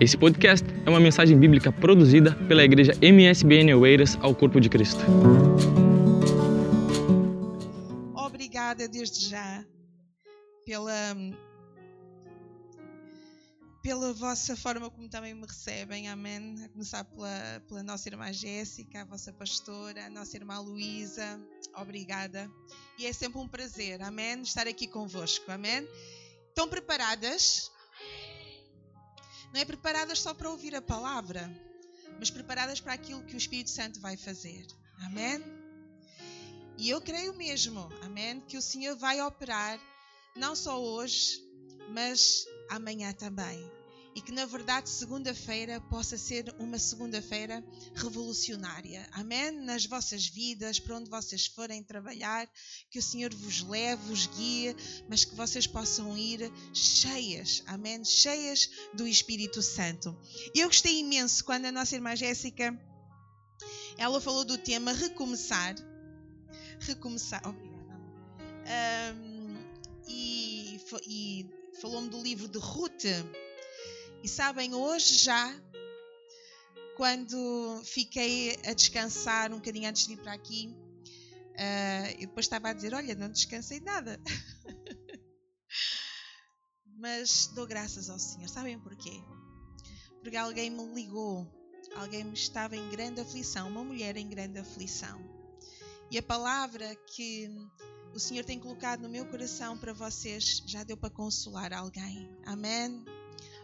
Esse podcast é uma mensagem bíblica produzida pela igreja MSBN Oeiras ao Corpo de Cristo. Obrigada desde já pela pela vossa forma como também me recebem, amém. A começar pela, pela nossa irmã Jéssica, a vossa pastora, a nossa irmã Luísa, obrigada. E é sempre um prazer, amém, estar aqui convosco, amém. Estão preparadas? Não é preparadas só para ouvir a palavra, mas preparadas para aquilo que o Espírito Santo vai fazer, amém. E eu creio mesmo, amém, que o Senhor vai operar não só hoje, mas amanhã também. E que na verdade segunda-feira possa ser uma segunda-feira revolucionária. Amém? Nas vossas vidas, para onde vocês forem trabalhar, que o Senhor vos leve, vos guie, mas que vocês possam ir cheias, amém? Cheias do Espírito Santo. Eu gostei imenso quando a nossa irmã Jéssica ela falou do tema recomeçar. Recomeçar. Obrigada. Um, e, e falou-me do livro de Ruth. E sabem, hoje já, quando fiquei a descansar um bocadinho antes de vir para aqui, uh, eu depois estava a dizer: Olha, não descansei nada. Mas dou graças ao Senhor. Sabem porquê? Porque alguém me ligou, alguém estava em grande aflição, uma mulher em grande aflição. E a palavra que o Senhor tem colocado no meu coração para vocês já deu para consolar alguém. Amém?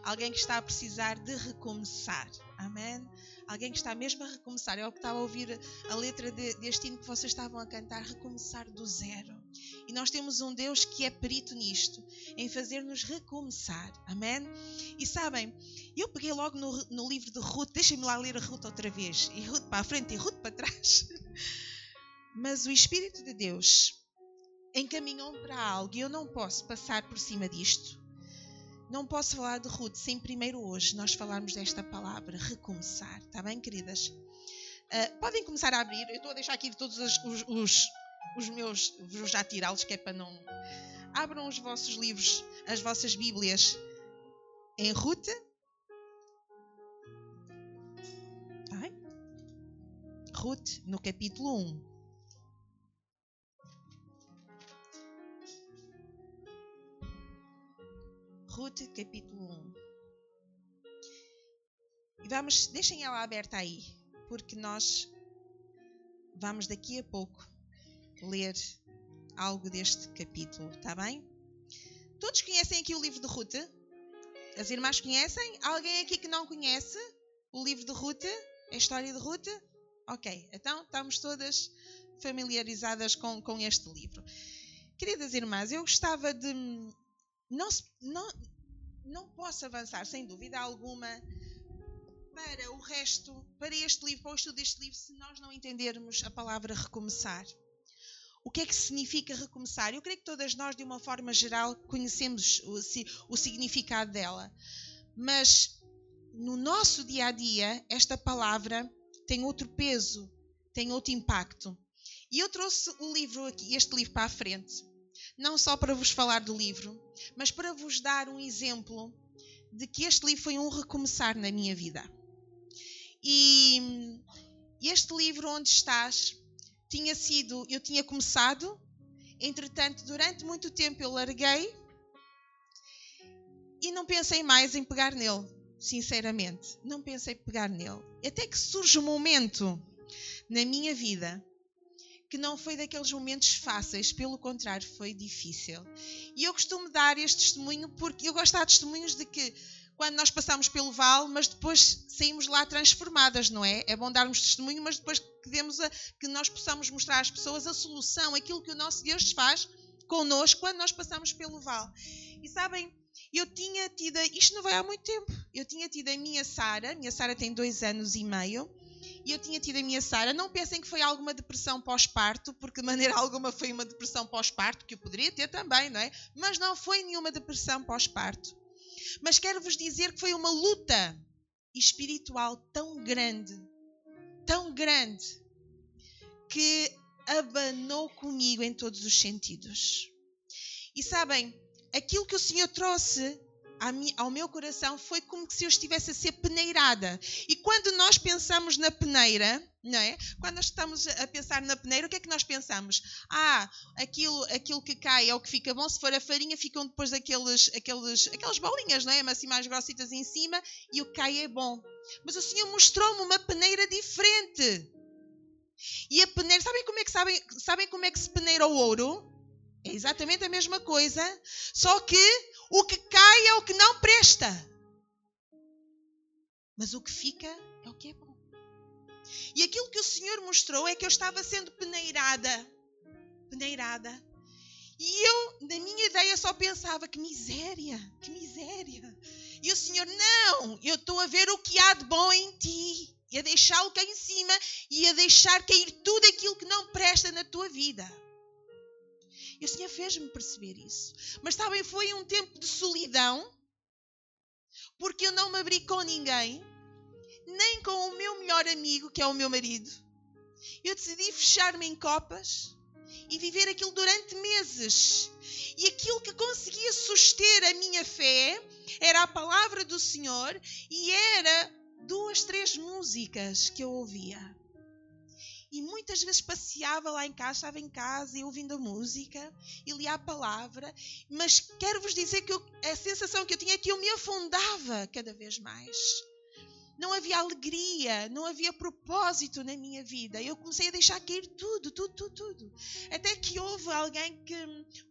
Alguém que está a precisar de recomeçar. Amém? Alguém que está mesmo a recomeçar. É o que estava a ouvir a letra de, deste hino que vocês estavam a cantar, recomeçar do zero. E nós temos um Deus que é perito nisto, em fazer-nos recomeçar. Amém? E sabem, eu peguei logo no, no livro de Ruth, deixem-me lá ler a Ruth outra vez. E Ruth para a frente e Ruth para trás. Mas o Espírito de Deus encaminhou-me para algo e eu não posso passar por cima disto. Não posso falar de Ruth sem primeiro hoje nós falarmos desta palavra, recomeçar. Está bem, queridas? Uh, podem começar a abrir. Eu estou a deixar aqui todos os, os, os, os meus. Vou já tirá-los, que é para não. Abram os vossos livros, as vossas Bíblias em Ruth. Ai. Ruth, no capítulo 1. Ruth, capítulo 1. E vamos, deixem ela aberta aí, porque nós vamos daqui a pouco ler algo deste capítulo, está bem? Todos conhecem aqui o livro de Ruth? As irmãs conhecem? Alguém aqui que não conhece o livro de Ruth? A história de Ruth? Ok, então estamos todas familiarizadas com, com este livro. Queridas irmãs, eu gostava de não, não, não posso avançar, sem dúvida alguma, para o resto, para este livro, para o estudo deste livro, se nós não entendermos a palavra recomeçar. O que é que significa recomeçar? Eu creio que todas nós, de uma forma geral, conhecemos o, o significado dela. Mas no nosso dia a dia, esta palavra tem outro peso, tem outro impacto. E eu trouxe o livro aqui, este livro para a frente, não só para vos falar do livro, mas para vos dar um exemplo de que este livro foi um recomeçar na minha vida. E este livro onde estás tinha sido, eu tinha começado, entretanto, durante muito tempo eu larguei e não pensei mais em pegar nele, sinceramente. Não pensei em pegar nele. Até que surge um momento na minha vida que não foi daqueles momentos fáceis, pelo contrário, foi difícil. E eu costumo dar este testemunho porque eu gosto de dar testemunhos de que quando nós passamos pelo vale, mas depois saímos lá transformadas, não é? É bom darmos testemunho, mas depois que, demos a, que nós possamos mostrar às pessoas a solução, aquilo que o nosso Deus faz connosco quando nós passamos pelo vale. E sabem, eu tinha tido, isto não vai há muito tempo, eu tinha tido a minha Sara, minha Sara tem dois anos e meio, e eu tinha tido a minha Sara. Não pensem que foi alguma depressão pós-parto, porque de maneira alguma foi uma depressão pós-parto, que eu poderia ter também, não é? Mas não foi nenhuma depressão pós-parto. Mas quero vos dizer que foi uma luta espiritual tão grande, tão grande, que abanou comigo em todos os sentidos. E sabem, aquilo que o Senhor trouxe ao meu coração foi como se eu estivesse a ser peneirada. E quando nós pensamos na peneira, não é? Quando nós estamos a pensar na peneira, o que é que nós pensamos? Ah, aquilo, aquilo que cai é o que fica bom. Se for a farinha, ficam depois aqueles, aqueles, aquelas bolinhas, não é? Assim mais grossitas em cima e o que cai é bom. Mas o Senhor mostrou-me uma peneira diferente. E a peneira, sabem como é que sabem, sabem como é que se peneira o ouro? É exatamente a mesma coisa, só que o que cai é o que não presta. Mas o que fica é o que é bom. E aquilo que o Senhor mostrou é que eu estava sendo peneirada. Peneirada. E eu, na minha ideia, só pensava: que miséria, que miséria. E o Senhor, não, eu estou a ver o que há de bom em ti. E a deixá-lo cá em cima e a deixar cair tudo aquilo que não presta na tua vida. E o Senhor fez-me perceber isso. Mas sabem, foi um tempo de solidão, porque eu não me abri com ninguém, nem com o meu melhor amigo, que é o meu marido. Eu decidi fechar-me em copas e viver aquilo durante meses. E aquilo que conseguia suster a minha fé era a palavra do Senhor e era duas, três músicas que eu ouvia. E muitas vezes passeava lá em casa, estava em casa e ouvindo a música e lia a palavra, mas quero vos dizer que eu, a sensação que eu tinha é que eu me afundava cada vez mais. Não havia alegria, não havia propósito na minha vida. Eu comecei a deixar cair tudo, tudo, tudo, tudo. Até que houve alguém que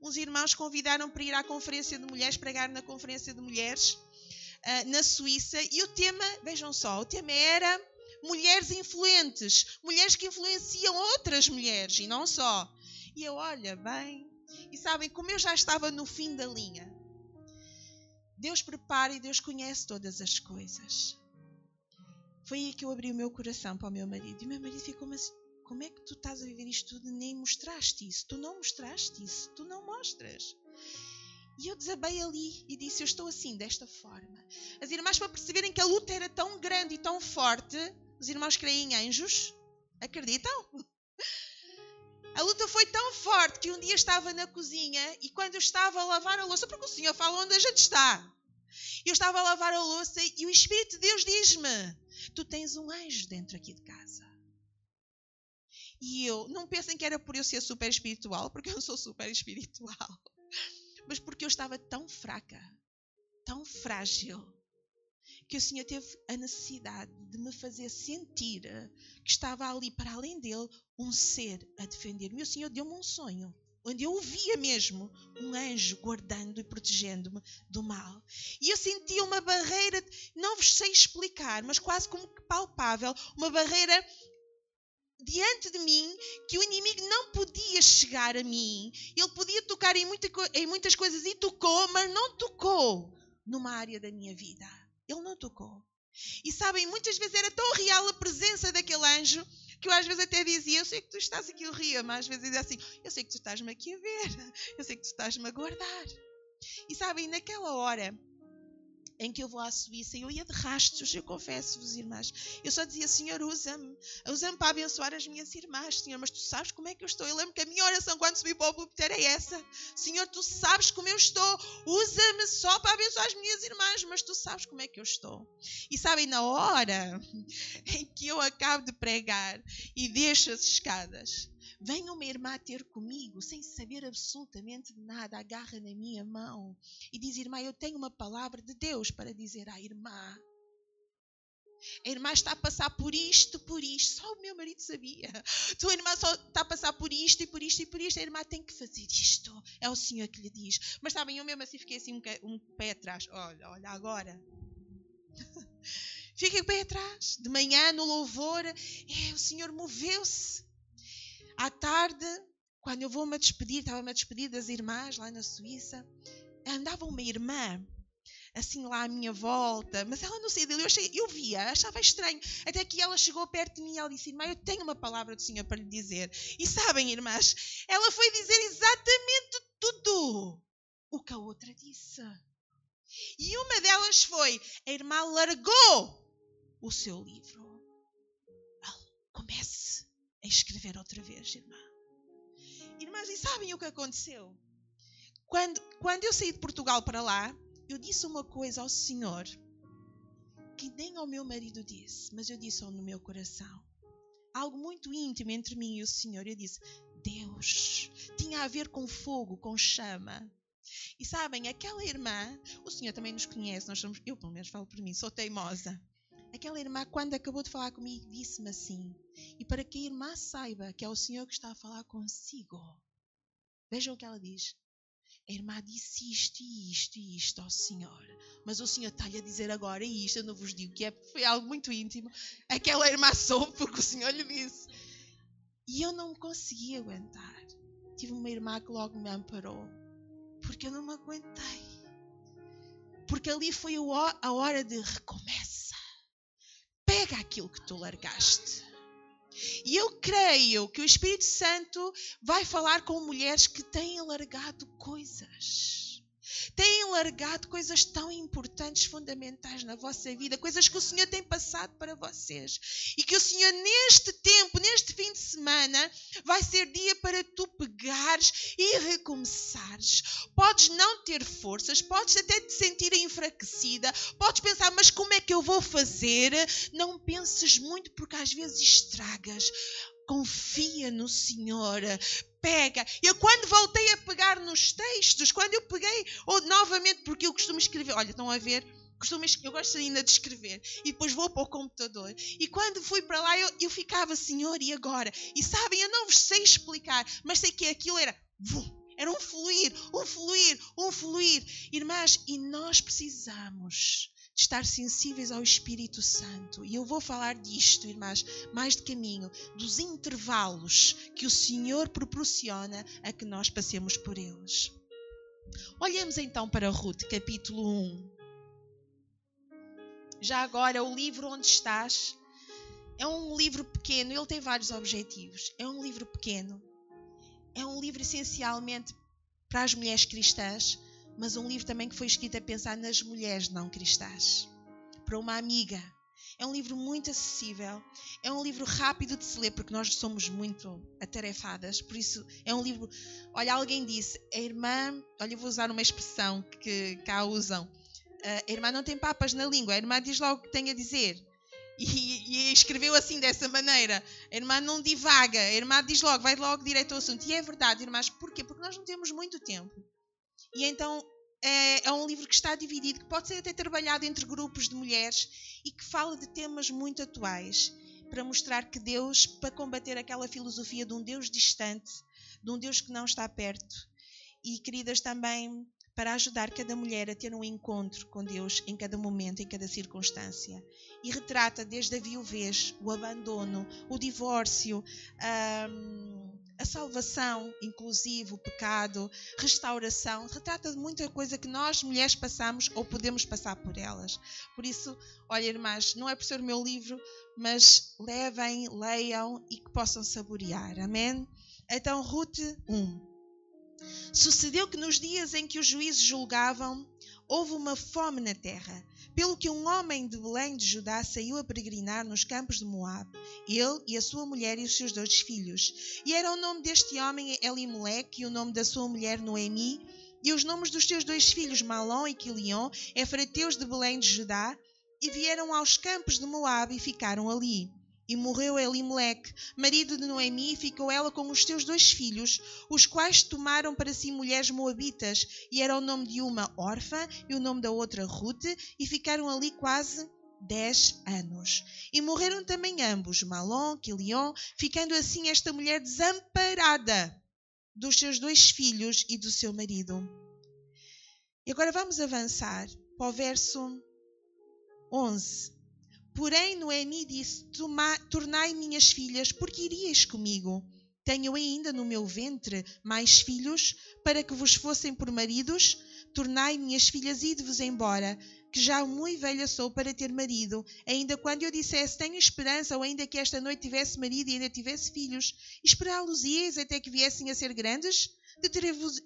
uns irmãos convidaram para ir à conferência de mulheres, pregar na conferência de mulheres uh, na Suíça, e o tema, vejam só, o tema era mulheres influentes, mulheres que influenciam outras mulheres e não só. E eu, olha, bem. E sabem, como eu já estava no fim da linha, Deus prepara e Deus conhece todas as coisas. Foi aí que eu abri o meu coração para o meu marido. E o meu marido ficou, mas como é que tu estás a viver isto tudo? Nem mostraste isso. Tu não mostraste isso. Tu não mostras. E eu desabei ali e disse: Eu estou assim, desta forma. As irmãs, para perceberem que a luta era tão grande e tão forte, os irmãos creem em anjos? Acreditam? A luta foi tão forte que um dia estava na cozinha e quando eu estava a lavar a louça, porque o Senhor fala onde a gente está, eu estava a lavar a louça e o Espírito de Deus diz-me: Tu tens um anjo dentro aqui de casa. E eu, não pensem que era por eu ser super espiritual, porque eu sou super espiritual, mas porque eu estava tão fraca, tão frágil, que o Senhor teve a necessidade de me fazer sentir que estava ali, para além dele, um ser a defender-me. E o Senhor deu-me um sonho, onde eu via mesmo um anjo guardando e protegendo-me do mal. E eu sentia uma barreira, não vos sei explicar, mas quase como que palpável, uma barreira diante de mim que o inimigo não podia chegar a mim. Ele podia tocar em, muita, em muitas coisas e tocou, mas não tocou numa área da minha vida. Ele não tocou. E sabem, muitas vezes era tão real a presença daquele anjo que eu às vezes até dizia: Eu sei que tu estás aqui, eu ria, mas às vezes dizia assim: Eu sei que tu estás-me aqui a ver, eu sei que tu estás-me a guardar. E sabem, naquela hora em que eu vou à Suíça, eu ia de rastros, eu confesso-vos, irmãs. Eu só dizia, Senhor, usa-me. Usa-me para abençoar as minhas irmãs, Senhor. Mas tu sabes como é que eu estou. Eu lembro que a minha oração quando subi para o púlpito era essa. Senhor, tu sabes como eu estou. Usa-me só para abençoar as minhas irmãs, mas tu sabes como é que eu estou. E sabem, na hora em que eu acabo de pregar e deixo as escadas, Vem uma irmã ter comigo, sem saber absolutamente nada, agarra na minha mão e diz: Irmã, eu tenho uma palavra de Deus para dizer à irmã. A irmã está a passar por isto, por isto. Só o meu marido sabia. Tua irmã só está a passar por isto e por isto e por isto. A irmã tem que fazer isto. É o Senhor que lhe diz. Mas sabem, eu mesmo assim fiquei assim um, um pé atrás. Olha, olha, agora. Fiquei um pé atrás. De manhã, no louvor, é, o Senhor moveu-se. À tarde, quando eu vou-me despedir, estava-me a despedir das irmãs lá na Suíça, andava uma irmã assim lá à minha volta, mas ela não saía dele. Eu, achei, eu via, achava estranho. Até que ela chegou perto de mim e ela disse: Irmã, eu tenho uma palavra do Senhor para lhe dizer. E sabem, irmãs, ela foi dizer exatamente tudo o que a outra disse. E uma delas foi: a irmã largou o seu livro. Comece a escrever outra vez, irmã. Irmãs, e sabem o que aconteceu? Quando, quando eu saí de Portugal para lá, eu disse uma coisa ao Senhor que nem ao meu marido disse, mas eu disse no meu coração. Algo muito íntimo entre mim e o Senhor. Eu disse: Deus, tinha a ver com fogo, com chama. E sabem, aquela irmã, o Senhor também nos conhece, nós somos, eu pelo menos falo por mim, sou teimosa. Aquela irmã, quando acabou de falar comigo, disse-me assim: E para que a irmã saiba que é o Senhor que está a falar consigo, vejam o que ela diz. A irmã disse isto e isto e isto ao Senhor. Mas o Senhor está-lhe a dizer agora isto, eu não vos digo que é, foi algo muito íntimo. Aquela irmã soube porque o Senhor lhe disse. E eu não consegui aguentar. Tive uma irmã que logo me amparou. Porque eu não me aguentei. Porque ali foi a hora de recomeça. Pega aquilo que tu largaste. E eu creio que o Espírito Santo vai falar com mulheres que têm largado coisas têm largado coisas tão importantes, fundamentais na vossa vida, coisas que o Senhor tem passado para vocês. E que o Senhor, neste tempo, neste fim de semana, vai ser dia para tu pegares e recomeçares. Podes não ter forças, podes até te sentir enfraquecida, podes pensar, mas como é que eu vou fazer? Não penses muito, porque às vezes estragas confia no Senhor, pega. Eu quando voltei a pegar nos textos, quando eu peguei, ou novamente, porque eu costumo escrever, olha, estão a ver, costumo, eu gosto ainda de escrever, e depois vou para o computador. E quando fui para lá, eu, eu ficava, Senhor, e agora? E sabem, eu não vos sei explicar, mas sei que aquilo era. Era um fluir, um fluir, um fluir. Irmãs, e nós precisamos estar sensíveis ao Espírito Santo. E eu vou falar disto, irmãs, mais de caminho, dos intervalos que o Senhor proporciona a que nós passemos por eles. Olhemos então para Ruth, capítulo 1. Já agora, o livro onde estás é um livro pequeno, ele tem vários objetivos. É um livro pequeno, é um livro essencialmente para as mulheres cristãs, mas um livro também que foi escrito a pensar nas mulheres não cristãs. Para uma amiga. É um livro muito acessível, é um livro rápido de se ler, porque nós somos muito atarefadas, por isso é um livro. Olha, alguém disse, a irmã, olha, eu vou usar uma expressão que cá usam, a irmã não tem papas na língua, a irmã diz logo o que tem a dizer. E, e, escreveu assim, dessa maneira. A irmã não divaga, a irmã diz logo, vai logo direto ao assunto. E é verdade, irmãs, porquê? Porque nós não temos muito tempo. E então é, é, um livro que está dividido, que pode ser até trabalhado entre grupos de mulheres e que fala de temas muito atuais para mostrar que Deus, para combater aquela filosofia de um Deus distante, de um Deus que não está perto. E, queridas, também para ajudar cada mulher a ter um encontro com Deus em cada momento, em cada circunstância. E retrata desde a viuvez, o abandono, o divórcio, a salvação, inclusive o pecado, restauração. Retrata de muita coisa que nós, mulheres, passamos ou podemos passar por elas. Por isso, olha, irmãs, não é por ser o meu livro, mas levem, leiam e que possam saborear. Amém? Então, Ruth 1. Sucedeu que nos dias em que os juízes julgavam, houve uma fome na terra, pelo que um homem de Belém de Judá saiu a peregrinar nos campos de Moabe, ele e a sua mulher e os seus dois filhos. E era o nome deste homem Elimeleque e o nome da sua mulher Noemi, e os nomes dos seus dois filhos Malom e Quilion, efrateus de Belém de Judá, e vieram aos campos de Moabe e ficaram ali. E morreu Elimeleque, marido de Noemi, e ficou ela com os seus dois filhos, os quais tomaram para si mulheres moabitas, e era o nome de uma órfã e o nome da outra Ruth, e ficaram ali quase dez anos. E morreram também ambos, Malom, Quilion, ficando assim esta mulher desamparada dos seus dois filhos e do seu marido. E agora vamos avançar para o verso 11. Porém, Noemi disse: Tornai minhas filhas, porque irias comigo. Tenho ainda no meu ventre mais filhos, para que vos fossem por maridos. Tornai minhas filhas, ide-vos embora, que já muito velha sou para ter marido. Ainda quando eu dissesse tenho esperança, ou ainda que esta noite tivesse marido e ainda tivesse filhos, esperá-los-ias até que viessem a ser grandes?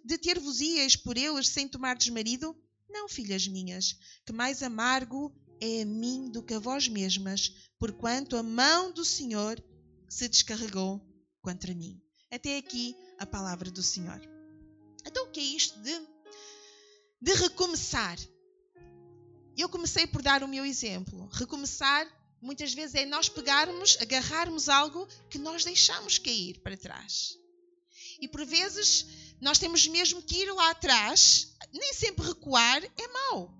De ter-vos-ias por eles sem tomardes marido? Não, filhas minhas, que mais amargo é a mim do que a vós mesmas, porquanto a mão do Senhor se descarregou contra mim. Até aqui a palavra do Senhor. Então, o que é isto de, de recomeçar? eu comecei por dar o meu exemplo. Recomeçar, muitas vezes, é nós pegarmos, agarrarmos algo que nós deixamos cair para trás. E por vezes, nós temos mesmo que ir lá atrás. Nem sempre recuar é mau.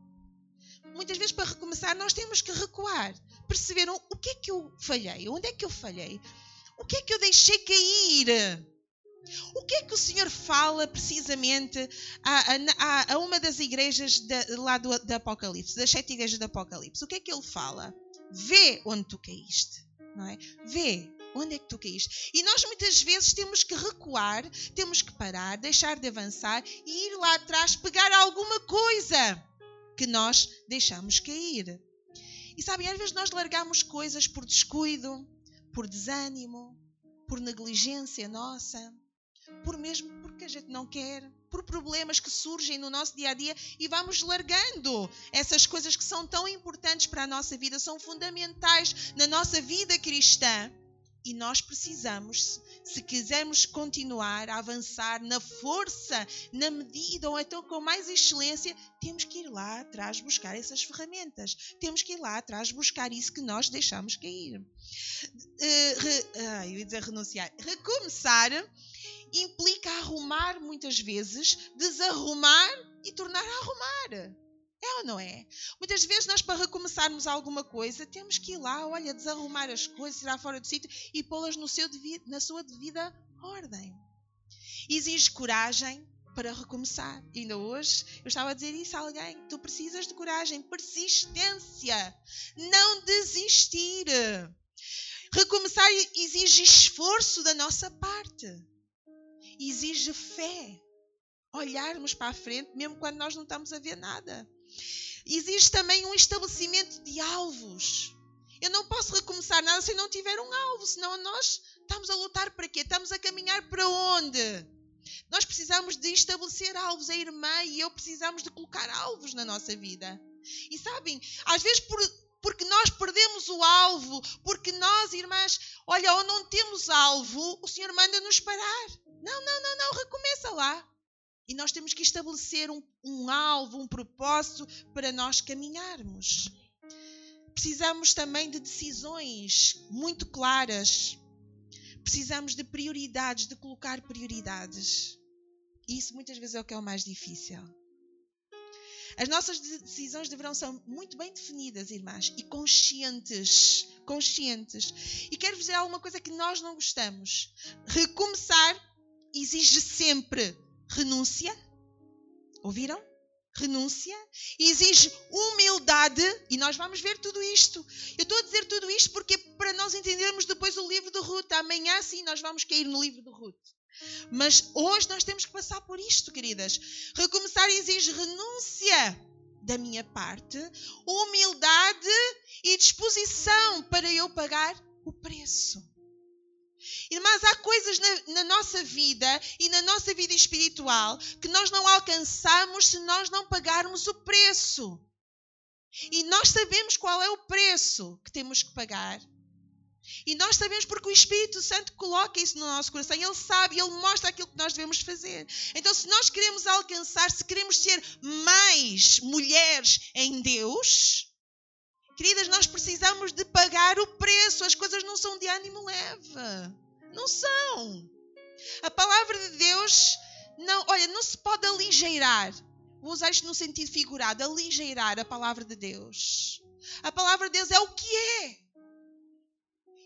Muitas vezes, para recomeçar, nós temos que recuar. Perceberam o que é que eu falhei? Onde é que eu falhei? O que é que eu deixei cair? O que é que o Senhor fala precisamente a, a, a uma das igrejas de, lá do, do Apocalipse, das sete igrejas do Apocalipse? O que é que ele fala? Vê onde tu caíste, não é? Vê onde é que tu caíste. E nós muitas vezes temos que recuar, temos que parar, deixar de avançar e ir lá atrás pegar alguma coisa que nós deixamos cair. E sabem, às vezes nós largamos coisas por descuido, por desânimo, por negligência nossa por mesmo porque a gente não quer, por problemas que surgem no nosso dia a dia e vamos largando essas coisas que são tão importantes para a nossa vida, são fundamentais na nossa vida cristã. E nós precisamos, se quisermos continuar a avançar na força, na medida ou então com mais excelência, temos que ir lá atrás buscar essas ferramentas. Temos que ir lá atrás buscar isso que nós deixamos cair. Uh, re, uh, eu ia dizer renunciar. Recomeçar implica arrumar muitas vezes, desarrumar e tornar a arrumar. É ou não é? Muitas vezes nós, para recomeçarmos alguma coisa, temos que ir lá, olha, desarrumar as coisas, tirar fora do sítio e pô-las no seu na sua devida ordem. Exige coragem para recomeçar. E ainda hoje eu estava a dizer isso a alguém: tu precisas de coragem, persistência, não desistir. Recomeçar exige esforço da nossa parte exige fé. Olharmos para a frente, mesmo quando nós não estamos a ver nada. Exige também um estabelecimento de alvos. Eu não posso recomeçar nada se não tiver um alvo, senão nós estamos a lutar para quê? Estamos a caminhar para onde? Nós precisamos de estabelecer alvos. A irmã e eu precisamos de colocar alvos na nossa vida. E sabem, às vezes por, porque nós perdemos o alvo, porque nós, irmãs, olha, ou não temos alvo, o Senhor manda-nos parar. Não, não, não, não, recomeça lá. E nós temos que estabelecer um, um alvo, um propósito para nós caminharmos. Precisamos também de decisões muito claras. Precisamos de prioridades, de colocar prioridades. E isso muitas vezes é o que é o mais difícil. As nossas decisões deverão ser muito bem definidas, irmãs, e conscientes. Conscientes. E quero dizer alguma coisa que nós não gostamos. Recomeçar exige sempre renúncia. Ouviram? Renúncia. Exige humildade. E nós vamos ver tudo isto. Eu estou a dizer tudo isto porque para nós entendermos depois o livro de Ruth. Amanhã sim nós vamos cair no livro de Ruth. Mas hoje nós temos que passar por isto, queridas. Recomeçar exige renúncia da minha parte, humildade e disposição para eu pagar o preço. Irmãs, há coisas na, na, nossa vida e na nossa vida espiritual que nós não alcançamos se nós não pagarmos o preço. E nós sabemos qual é o preço que temos que pagar. E nós sabemos porque o Espírito Santo coloca isso no nosso coração. Ele sabe, ele mostra aquilo que nós devemos fazer. Então, se nós queremos alcançar, se queremos ser mais mulheres em Deus, queridas, nós precisamos de pagar o preço. As coisas não são de ânimo leve. Não são. A palavra de Deus, não, olha, não se pode aligeirar. Vou usar isto no sentido figurado, aligeirar a palavra de Deus. A palavra de Deus é o que é.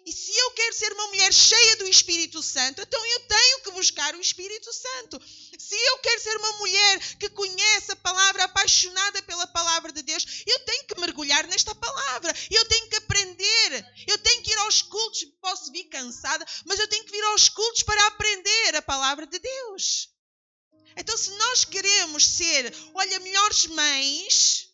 E se eu quero ser uma mulher cheia do Espírito Santo, então eu tenho que buscar o Espírito Santo. Se eu quero ser uma mulher que conhece a palavra, apaixonada pela palavra de Deus, eu tenho que mergulhar nesta palavra. Eu tenho que aprender. Eu tenho que ir aos cultos. Posso vir cansada, mas eu tenho que vir aos cultos para aprender a palavra de Deus. Então, se nós queremos ser, olha, melhores mães,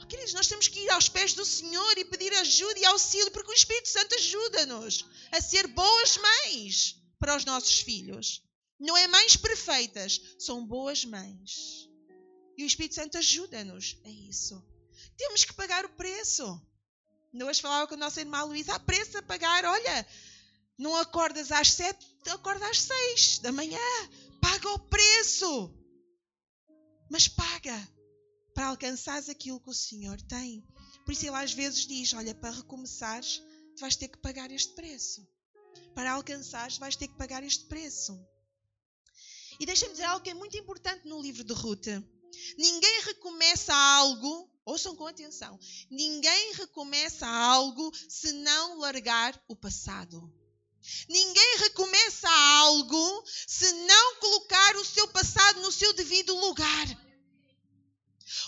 Oh, queridos, nós temos que ir aos pés do Senhor e pedir ajuda e auxílio, porque o Espírito Santo ajuda-nos a ser boas mães para os nossos filhos. Não é mães perfeitas, são boas mães. E o Espírito Santo ajuda-nos a isso. Temos que pagar o preço. Hoje falava com a nossa irmã Luísa, há preço a pagar. Olha, não acordas às sete, acorda às seis da manhã. Paga o preço. Mas paga para alcançares aquilo que o Senhor tem. Por isso ele às vezes diz: Olha, para recomeçares, tu vais ter que pagar este preço. Para alcançares, vais ter que pagar este preço. E deixa-me dizer algo que é muito importante no livro de Ruth. Ninguém recomeça algo, ouçam com atenção, ninguém recomeça algo se não largar o passado. Ninguém recomeça algo se não colocar o seu passado no seu devido lugar.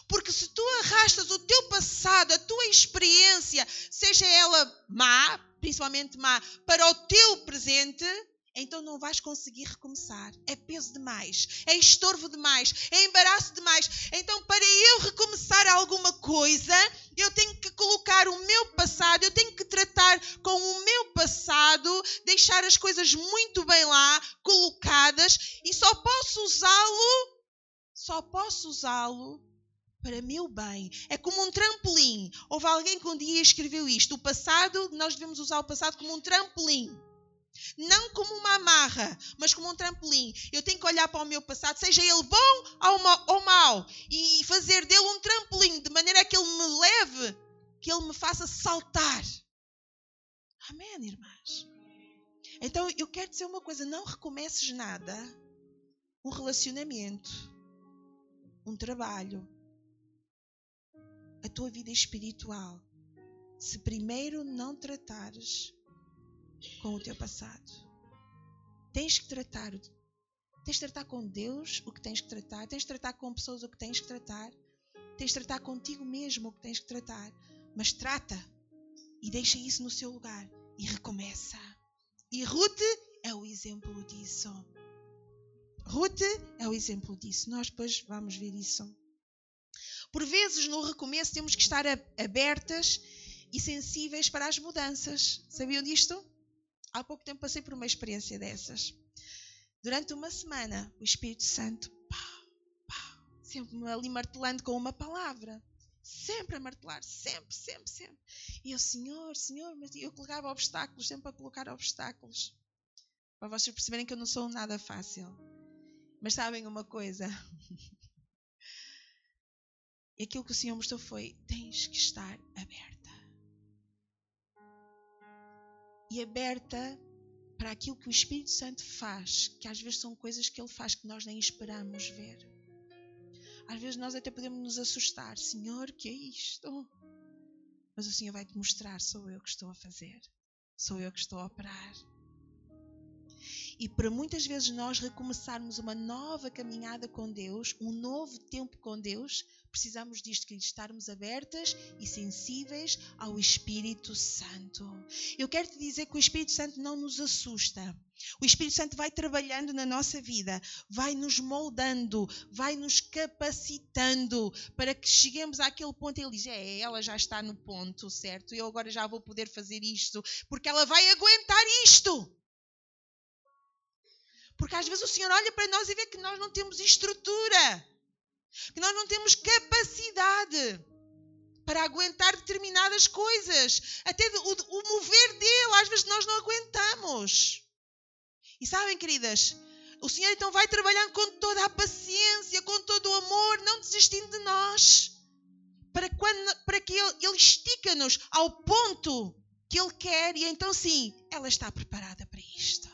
Porque se tu arrastas o teu passado, a tua experiência, seja ela má, principalmente má, para o teu presente, então não vais conseguir recomeçar. É peso demais, é estorvo demais, é embaraço demais. Então, para eu recomeçar alguma coisa, eu tenho que colocar o meu passado, eu tenho que tratar com o meu passado, deixar as coisas muito bem lá, colocadas, e só posso usá-lo, só posso usá-lo para meu bem. É como um trampolim. Houve alguém que um dia escreveu isto. O passado, nós devemos usar o passado como um trampolim. Não como uma amarra, mas como um trampolim. Eu tenho que olhar para o meu passado, seja ele bom ou mau, e fazer dele um trampolim, de maneira que ele me leve, que ele me faça saltar. Amém, irmãs? Então eu quero dizer uma coisa: não recomeces nada. Um relacionamento, um trabalho, tua vida espiritual, se primeiro não tratares com o teu passado. Tens que tratar, tens de tratar com Deus o que tens que tratar, tens de tratar com pessoas o que tens que tratar, tens de tratar contigo mesmo o que tens que tratar, mas trata e deixa isso no seu lugar e recomeça. E Ruth é o exemplo disso. Ruth é o exemplo disso. Nós depois vamos ver isso. Por vezes, no recomeço, temos que estar abertas e sensíveis para as mudanças. Sabiam disto? Há pouco tempo passei por uma experiência dessas. Durante uma semana, o Espírito Santo, sempre ali martelando com uma palavra. Sempre a martelar, sempre, sempre, sempre. E eu, Senhor, Senhor, mas eu colocava obstáculos, sempre a colocar obstáculos. Para vocês perceberem que eu não sou nada fácil. Mas sabem uma coisa? Aquilo que o Senhor mostrou foi: tens que estar aberto e aberta para aquilo que o Espírito Santo faz, que às vezes são coisas que ele faz que nós nem esperamos ver. Às vezes nós até podemos nos assustar, Senhor, que é isto? Mas o Senhor vai te mostrar, sou eu que estou a fazer, sou eu que estou a operar. E para muitas vezes nós recomeçarmos uma nova caminhada com Deus, um novo tempo com Deus, precisamos disto, que estarmos abertas e sensíveis ao Espírito Santo. Eu quero te dizer que o Espírito Santo não nos assusta. O Espírito Santo vai trabalhando na nossa vida, vai nos moldando, vai nos capacitando para que cheguemos àquele ponto. Ele diz: É, ela já está no ponto, certo? Eu agora já vou poder fazer isto, porque ela vai aguentar isto. Porque às vezes o Senhor olha para nós e vê que nós não temos estrutura, que nós não temos capacidade para aguentar determinadas coisas. Até o, o mover dele, às vezes nós não aguentamos. E sabem, queridas, o Senhor então vai trabalhando com toda a paciência, com todo o amor, não desistindo de nós. Para, quando, para que Ele, ele estica-nos ao ponto que Ele quer, e então sim, ela está preparada para isto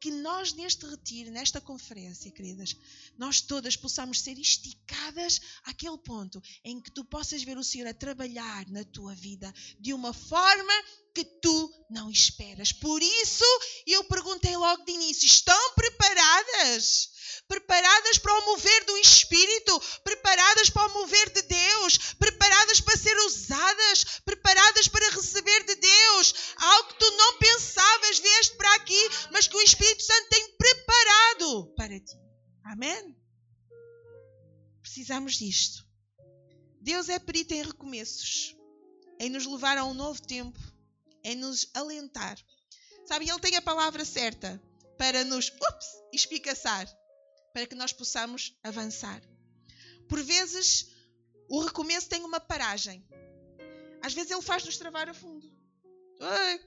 que nós, neste retiro, nesta conferência, queridas, nós todas possamos ser esticadas àquele ponto em que tu possas ver o Senhor a trabalhar na tua vida de uma forma que tu não esperas. Por isso, eu perguntei logo de início: estão preparadas? Preparadas para o mover do Espírito? Preparadas para o mover de Deus? Preparadas para ser usadas? Preparadas para receber de Deus? Algo que tu não pensavas, vieste para aqui, mas que o Espírito Santo tem preparado para ti. Amém? Precisamos disto. Deus é perito em recomeços, em nos levar a um novo tempo em nos alentar. Sabe, Ele tem a palavra certa para nos ups, espicaçar, para que nós possamos avançar. Por vezes, o recomeço tem uma paragem. Às vezes, Ele faz-nos travar a fundo.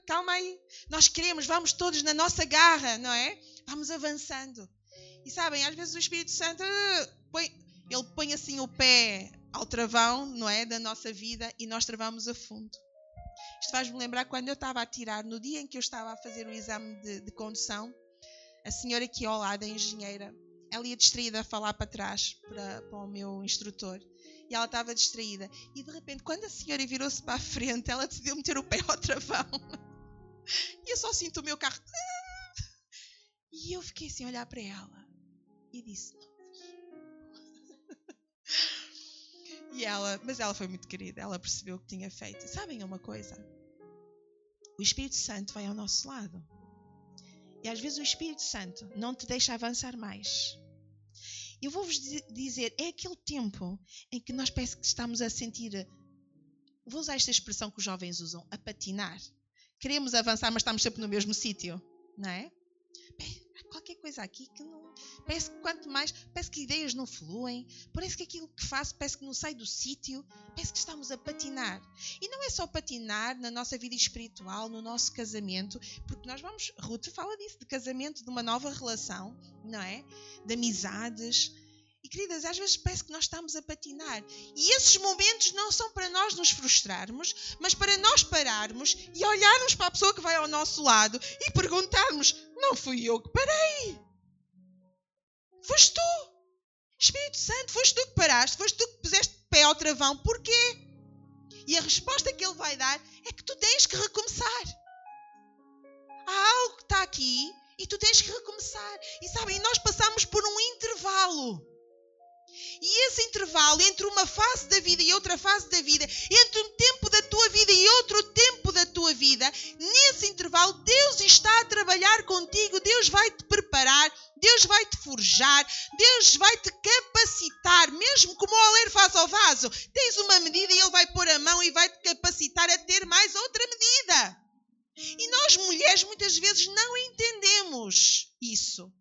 calma aí. Nós queremos, vamos todos na nossa garra, não é? Vamos avançando. E sabem, às vezes o Espírito Santo uh, põe. Ele põe assim o pé ao travão, não é? Da nossa vida e nós travamos a fundo. Isto faz-me lembrar quando eu estava a tirar, no dia em que eu estava a fazer o exame de, de condução, a senhora aqui ao lado, a engenheira, ela ia distraída a falar para trás, para, para o meu instrutor. E ela estava distraída. E de repente, quando a senhora virou-se para a frente, ela decidiu meter o pé ao travão. E eu só sinto o meu carro. E eu fiquei assim a olhar para ela. E disse: Não E ela, mas ela foi muito querida, ela percebeu o que tinha feito. E sabem uma coisa? O Espírito Santo vai ao nosso lado. E às vezes o Espírito Santo não te deixa avançar mais. Eu vou-vos dizer, é aquele tempo em que nós parece que estamos a sentir, vou usar esta expressão que os jovens usam, a patinar. Queremos avançar, mas estamos sempre no mesmo sítio, não é? qualquer coisa aqui que não. Parece que quanto mais. Parece que ideias não fluem. Parece que aquilo que faço parece que não sai do sítio. Parece que estamos a patinar. E não é só patinar na nossa vida espiritual, no nosso casamento, porque nós vamos. Ruth fala disso, de casamento, de uma nova relação, não é? De amizades. E queridas, às vezes parece que nós estamos a patinar. E esses momentos não são para nós nos frustrarmos, mas para nós pararmos e olharmos para a pessoa que vai ao nosso lado e perguntarmos: Não fui eu que parei. Foste tu. Espírito Santo, foste tu que paraste, foste tu que puseste pé ao travão. Porquê? E a resposta que ele vai dar é que tu tens que recomeçar. Há algo que está aqui e tu tens que recomeçar. E sabem, nós passamos por um intervalo. E esse intervalo entre uma fase da vida e outra fase da vida, entre um tempo da tua vida e outro tempo da tua vida, nesse intervalo Deus está a trabalhar contigo, Deus vai te preparar, Deus vai te forjar, Deus vai te capacitar, mesmo como o oleiro faz ao vaso. Tens uma medida e ele vai pôr a mão e vai te capacitar a ter mais outra medida. E nós mulheres muitas vezes não entendemos isso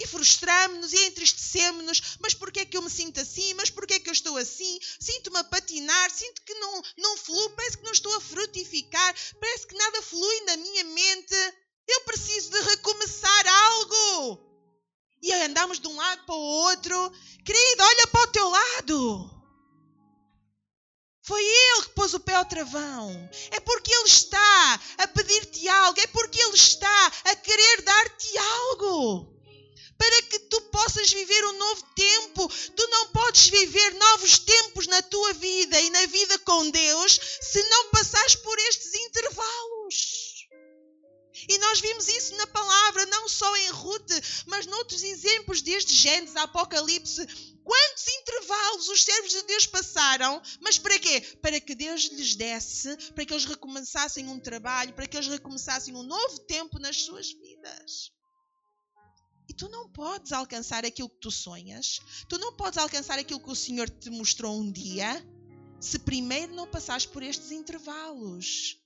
e frustramos-nos e entristecemos-nos. Mas porquê é que eu me sinto assim? Mas porquê é que eu estou assim? Sinto-me a patinar, sinto que não, não fluo, parece que não estou a frutificar, parece que nada flui na minha mente. Eu preciso de recomeçar algo. E andamos de um lado para o outro. Querido, olha para o teu lado. Foi ele que pôs o pé ao travão. É porque ele está a pedir-te algo. É porque ele está a querer dar-te algo para que tu possas viver um novo tempo. Tu não podes viver novos tempos na tua vida e na vida com Deus se não passares por estes intervalos. E nós vimos isso na palavra, não só em Ruth, mas noutros exemplos desde Gênesis, Apocalipse. Quantos intervalos os servos de Deus passaram, mas para quê? Para que Deus lhes desse, para que eles recomeçassem um trabalho, para que eles recomeçassem um novo tempo nas suas vidas. E tu não podes alcançar aquilo que tu sonhas, tu não podes alcançar aquilo que o Senhor te mostrou um dia, se primeiro não passares por estes intervalos.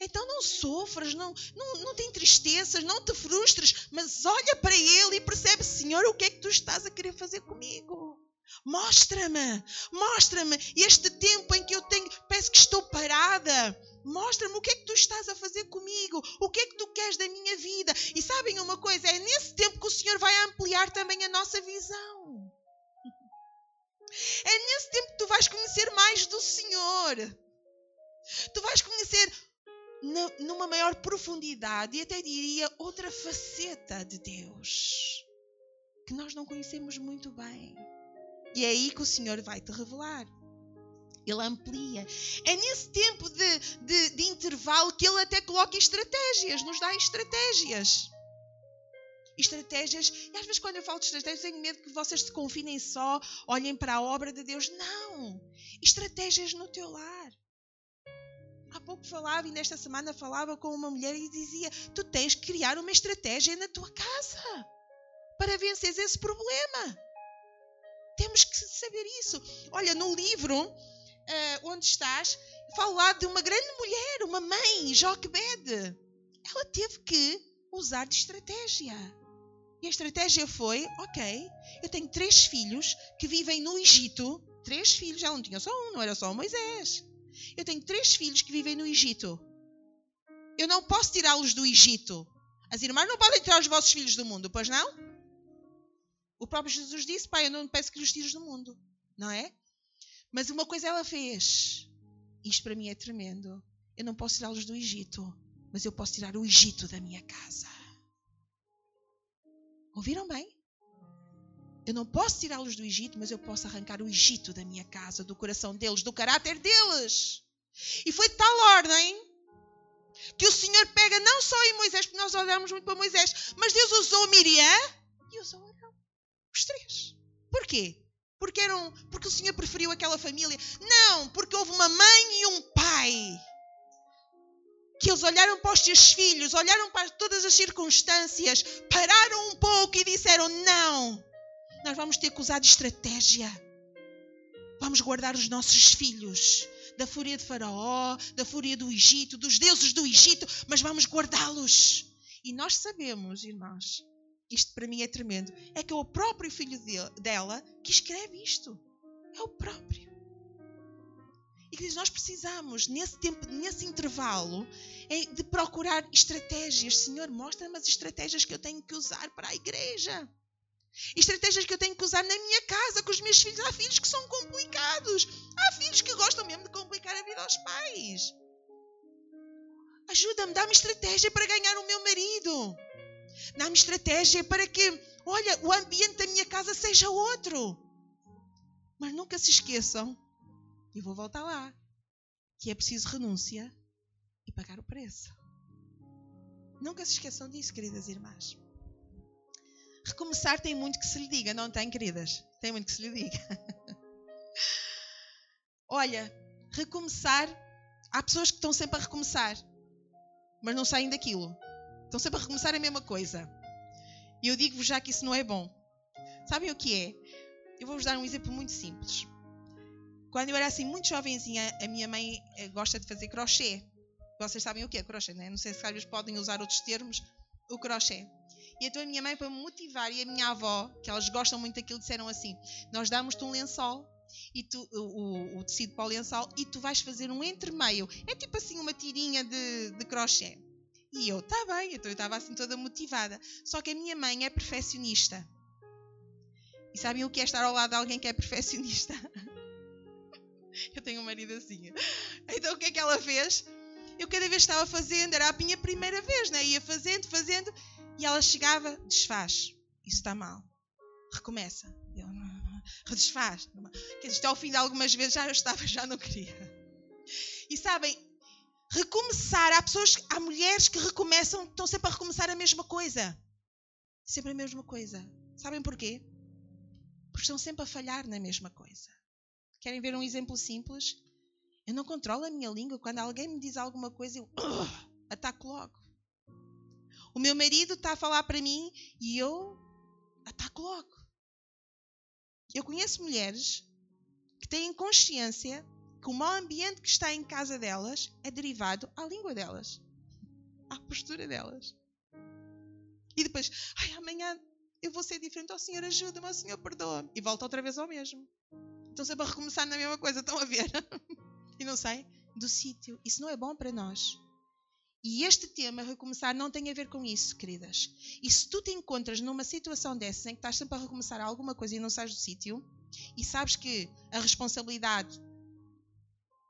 Então não sofras, não, não, não te entristeças, não te frustres, mas olha para Ele e percebe, Senhor, o que é que tu estás a querer fazer comigo. Mostra-me, mostra-me este tempo em que eu tenho, parece que estou parada, Mostra-me o que é que tu estás a fazer comigo, o que é que tu queres da minha vida. E sabem uma coisa? É nesse tempo que o Senhor vai ampliar também a nossa visão. É nesse tempo que tu vais conhecer mais do Senhor. Tu vais conhecer numa maior profundidade e até diria outra faceta de Deus que nós não conhecemos muito bem. E é aí que o Senhor vai te revelar. Ele amplia. É nesse tempo de, de, de intervalo que ele até coloca estratégias, nos dá estratégias estratégias. E às vezes, quando eu falo de estratégias, tenho medo que vocês se confinem só, olhem para a obra de Deus. Não! Estratégias no teu lar. Há pouco falava, e nesta semana falava com uma mulher e dizia: Tu tens que criar uma estratégia na tua casa para vencer esse problema. Temos que saber isso. Olha, no livro uh, onde estás, falo lá de uma grande mulher, uma mãe, Joquebed. Ela teve que usar de estratégia. E a estratégia foi: ok, eu tenho três filhos que vivem no Egito. Três filhos, ela não tinha só um, não era só Moisés. Eu tenho três filhos que vivem no Egito. Eu não posso tirá-los do Egito. As irmãs não podem tirar os vossos filhos do mundo, pois não? O próprio Jesus disse: Pai, eu não peço que lhes tires do mundo, não é? Mas uma coisa ela fez. Isto para mim é tremendo. Eu não posso tirá-los do Egito, mas eu posso tirar o Egito da minha casa. Ouviram bem? Eu não posso tirá-los do Egito, mas eu posso arrancar o Egito da minha casa, do coração deles, do caráter deles. E foi de tal ordem que o Senhor pega não só em Moisés, porque nós olhamos muito para Moisés, mas Deus usou Miriam e usou Arão. Os três. Porquê? Porque, eram, porque o Senhor preferiu aquela família? Não, porque houve uma mãe e um pai que eles olharam para os seus filhos, olharam para todas as circunstâncias, pararam um pouco e disseram: Não, nós vamos ter que usar de estratégia. Vamos guardar os nossos filhos da fúria de Faraó, da fúria do Egito, dos deuses do Egito, mas vamos guardá-los. E nós sabemos, irmãos, isto para mim é tremendo, é que é o próprio filho dela que escreve isto. É o próprio. E que diz, nós precisamos, nesse tempo, nesse intervalo, é de procurar estratégias. Senhor, mostra-me as estratégias que eu tenho que usar para a igreja. Estratégias que eu tenho que usar na minha casa, com os meus filhos. Há filhos que são complicados. Há filhos que gostam mesmo de complicar a vida aos pais. Ajuda-me, dá-me estratégia para ganhar o meu marido. Dá-me estratégia para que, olha, o ambiente da minha casa seja outro. Mas nunca se esqueçam, e vou voltar lá, que é preciso renúncia e pagar o preço. Nunca se esqueçam disso, queridas irmãs. Recomeçar tem muito que se lhe diga, não tem, queridas? Tem muito que se lhe diga. Olha, recomeçar, há pessoas que estão sempre a recomeçar, mas não saem daquilo. Estão sempre a recomeçar a mesma coisa. E eu digo-vos já que isso não é bom. Sabem o que é? Eu vou-vos dar um exemplo muito simples. Quando eu era assim muito jovenzinha, a minha mãe eh, gosta de fazer crochê. Vocês sabem o que é crochê, não é? Não sei se vocês podem usar outros termos. O crochê. E então a minha mãe, para me motivar, e a minha avó, que elas gostam muito daquilo, disseram assim: Nós damos-te um lençol e tu, o, o, tecido para o lençol e tu vais fazer um entremeio. É tipo assim uma tirinha de, de crochê. E eu, tá bem, então eu estava assim toda motivada. Só que a minha mãe é perfeccionista. E sabem o que é estar ao lado de alguém que é perfeccionista? eu tenho um marido assim. Então o que é que ela fez? Eu cada vez estava fazendo, era a minha primeira vez, né? ia fazendo, fazendo, e ela chegava, desfaz. Isso está mal. Recomeça. Eu, redesfaz. Quer dizer, ao fim de algumas vezes já eu estava, já não queria. E sabem, recomeçar, há pessoas, há mulheres que recomeçam, estão sempre a recomeçar a mesma coisa. Sempre a mesma coisa. Sabem porquê? Porque estão sempre a falhar na mesma coisa. Querem ver um exemplo simples? Eu não controlo a minha língua. Quando alguém me diz alguma coisa, eu uh, ataco logo. O meu marido está a falar para mim e eu ataco logo. Eu conheço mulheres que têm consciência que o mau ambiente que está em casa delas é derivado à língua delas, à postura delas. E depois, ai, amanhã eu vou ser diferente. Oh Senhor, ajuda-me, oh Senhor, perdoa-me. E volta outra vez ao mesmo. Então sempre a recomeçar na mesma coisa, estão a ver? e não sai do sítio. Isso não é bom para nós. E este tema, recomeçar, não tem a ver com isso, queridas. E se tu te encontras numa situação dessa em que estás sempre a recomeçar alguma coisa e não sais do sítio, e sabes que a responsabilidade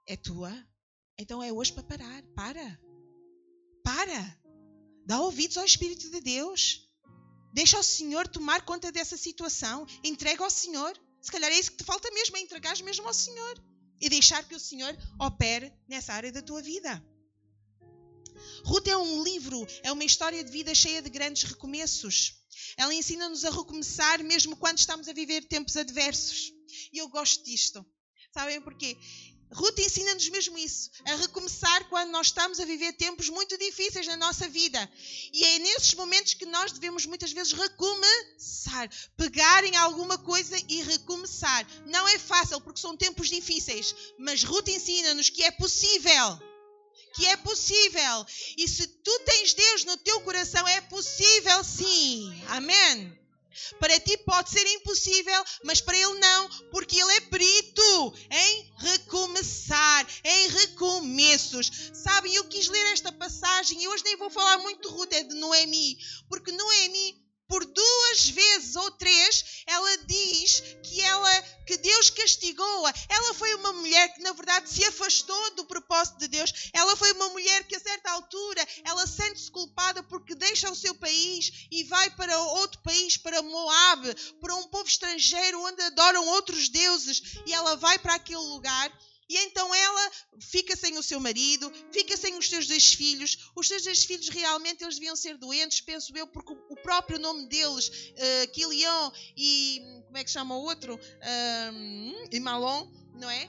é tua, então é hoje para parar. Para. Para. Dá ouvidos ao Espírito de Deus. Deixa o Senhor tomar conta dessa situação. Entrega ao Senhor. Se calhar é isso que te falta mesmo, é entregar mesmo ao Senhor. E deixar que o Senhor opere nessa área da tua vida. Ruth é um livro, é uma história de vida cheia de grandes recomeços. Ela ensina-nos a recomeçar mesmo quando estamos a viver tempos adversos. E eu gosto disto. Sabem porquê? Ruth ensina-nos mesmo isso, a recomeçar quando nós estamos a viver tempos muito difíceis na nossa vida. E é nesses momentos que nós devemos muitas vezes recomeçar, pegar em alguma coisa e recomeçar. Não é fácil porque são tempos difíceis, mas Ruth ensina-nos que é possível que é possível. E se tu tens Deus no teu coração, é possível sim. Amém. Para ti pode ser impossível, mas para ele não, porque ele é perito em recomeçar, em recomeços. Sabem, eu quis ler esta passagem e hoje nem vou falar muito de Ruth, é de Noemi, porque Noemi por duas vezes ou três, ela diz que ela que Deus castigou-a. Ela foi uma mulher que na verdade se afastou do propósito de Deus. Ela foi uma mulher que a certa altura ela sente-se culpada porque deixa o seu país e vai para outro país, para Moab, para um povo estrangeiro onde adoram outros deuses e ela vai para aquele lugar e então ela fica sem o seu marido, fica sem os seus dois filhos. Os seus dois filhos realmente eles deviam ser doentes, penso eu, porque o próprio nome deles, uh, e como é que chama o outro? E Malon, não é?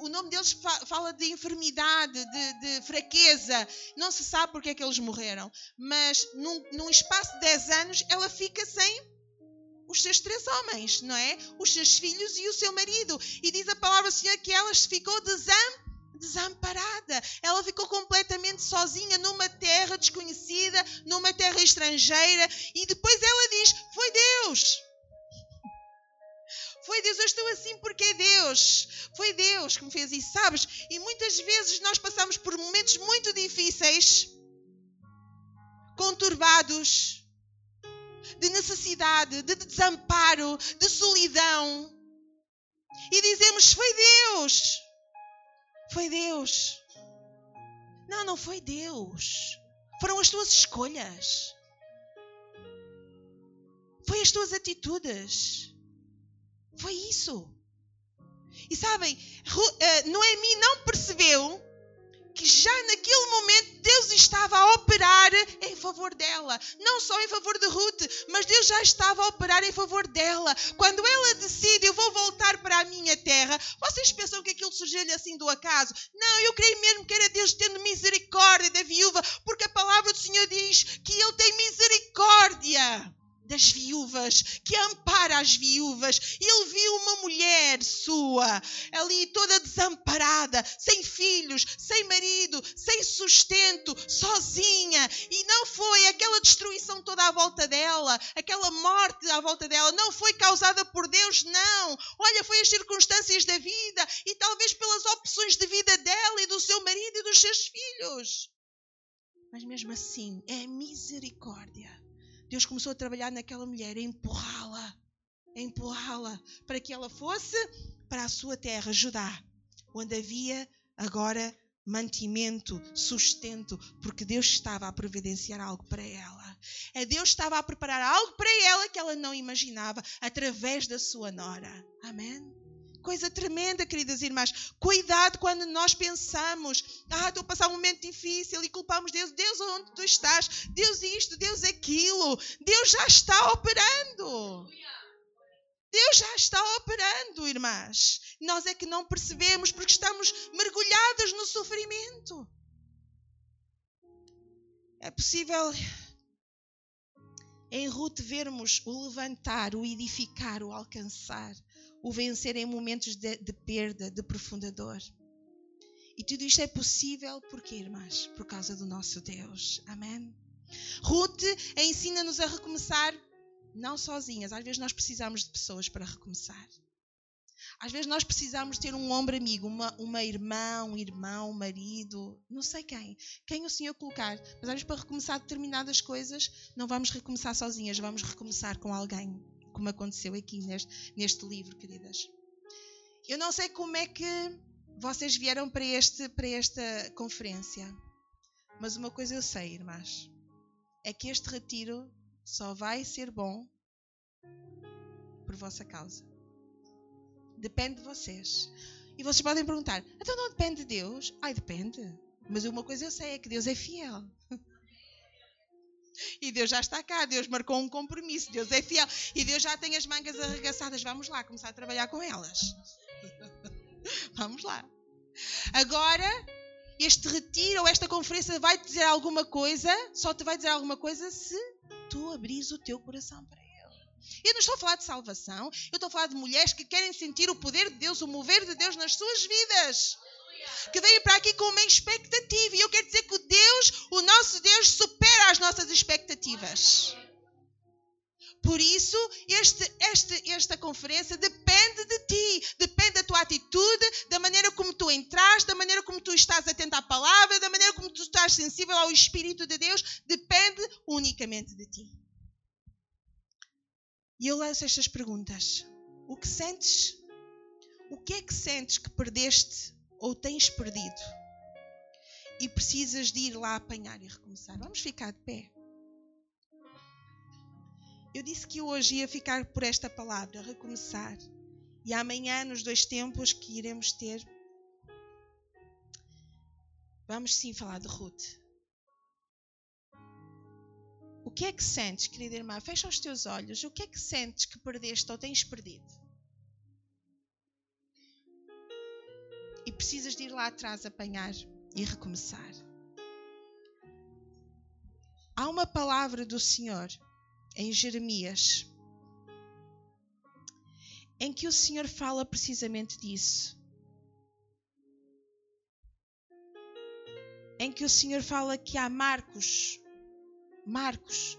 O nome deles fa fala de enfermidade, de, de, fraqueza. Não se sabe porque é que eles morreram. Mas num, num espaço de 10 anos ela fica sem os seus três homens, não é? Os seus filhos e o seu marido. E diz a palavra do Senhor que ela ficou desam desamparada. Ela ficou completamente sozinha numa terra desconhecida, numa terra estrangeira. E depois ela diz: Foi Deus. Foi Deus, eu estou assim porque é Deus. Foi Deus que me fez isso, sabes? E muitas vezes nós passamos por momentos muito difíceis, conturbados, de necessidade, de desamparo, de solidão. E dizemos: Foi Deus. Foi Deus. Não, não foi Deus. Foram as tuas escolhas. Foi as tuas atitudes. Foi isso. E sabem, eh, Noemi não percebeu que já naquele momento Deus estava a operar em favor dela. Não só em favor de Ruth, mas Deus já estava a operar em favor dela. Quando ela decide, eu vou voltar para a minha terra, vocês pensam que aquilo surgiu-lhe assim do acaso? Não, eu creio mesmo que era Deus tendo misericórdia da viúva, porque a palavra do Senhor diz que Ele tem misericórdia das viúvas, que ampara as viúvas. Ele viu uma mulher sua ali toda desamparada, sem filhos, sem marido, sem sustento, sozinha. E não foi aquela destruição toda à volta dela, aquela morte à volta dela, não foi causada por Deus, não. Olha, foi as circunstâncias da vida e talvez pelas opções de vida dela e do seu marido e dos seus filhos. Mas mesmo assim, é misericórdia Deus começou a trabalhar naquela mulher, a empurrá-la, a empurrá-la para que ela fosse para a sua terra, Judá, onde havia agora mantimento, sustento, porque Deus estava a providenciar algo para ela. É Deus estava a preparar algo para ela que ela não imaginava através da sua nora. Amém coisa tremenda, queridas irmãs. Cuidado quando nós pensamos, ah, estou a passar um momento difícil e culpamos Deus. Deus, onde tu estás? Deus isto, Deus aquilo. Deus já está operando. Deus já está operando, irmãs. Nós é que não percebemos porque estamos mergulhadas no sofrimento. É possível em Ruth vermos o levantar, o edificar, o alcançar o vencer em momentos de, de perda, de profunda dor. E tudo isto é possível porque, irmãs? Por causa do nosso Deus. Amém? Ruth ensina-nos a recomeçar não sozinhas. Às vezes nós precisamos de pessoas para recomeçar. Às vezes nós precisamos ter um ombro amigo, uma, uma irmã, um irmão, um marido, não sei quem, quem o Senhor colocar. Mas às vezes para recomeçar determinadas coisas, não vamos recomeçar sozinhas, vamos recomeçar com alguém como aconteceu aqui neste, neste livro, queridas. Eu não sei como é que vocês vieram para, este, para esta conferência, mas uma coisa eu sei, irmãs, é que este retiro só vai ser bom por vossa causa. Depende de vocês. E vocês podem perguntar: então não depende de Deus? Ai, depende. Mas uma coisa eu sei é que Deus é fiel. E Deus já está cá, Deus marcou um compromisso, Deus é fiel. E Deus já tem as mangas arregaçadas. Vamos lá, começar a trabalhar com elas. Vamos lá. Agora, este retiro ou esta conferência vai te dizer alguma coisa, só te vai dizer alguma coisa se tu abris o teu coração para Ele. Eu não estou a falar de salvação, eu estou a falar de mulheres que querem sentir o poder de Deus, o mover de Deus nas suas vidas que veio para aqui com uma expectativa. E eu quero dizer que o Deus, o nosso Deus, supera as nossas expectativas. Por isso, este, este, esta conferência depende de ti, depende da tua atitude, da maneira como tu entraste, da maneira como tu estás atento à palavra, da maneira como tu estás sensível ao Espírito de Deus, depende unicamente de ti. E eu lanço estas perguntas. O que sentes? O que é que sentes que perdeste ou tens perdido? E precisas de ir lá apanhar e recomeçar. Vamos ficar de pé. Eu disse que hoje ia ficar por esta palavra, recomeçar. E amanhã, nos dois tempos que iremos ter, vamos sim falar de Ruth. O que é que sentes, querida irmã? Fecha os teus olhos. O que é que sentes que perdeste ou tens perdido? Precisas de ir lá atrás apanhar e recomeçar. Há uma palavra do Senhor em Jeremias em que o Senhor fala precisamente disso. Em que o Senhor fala que há Marcos Marcos,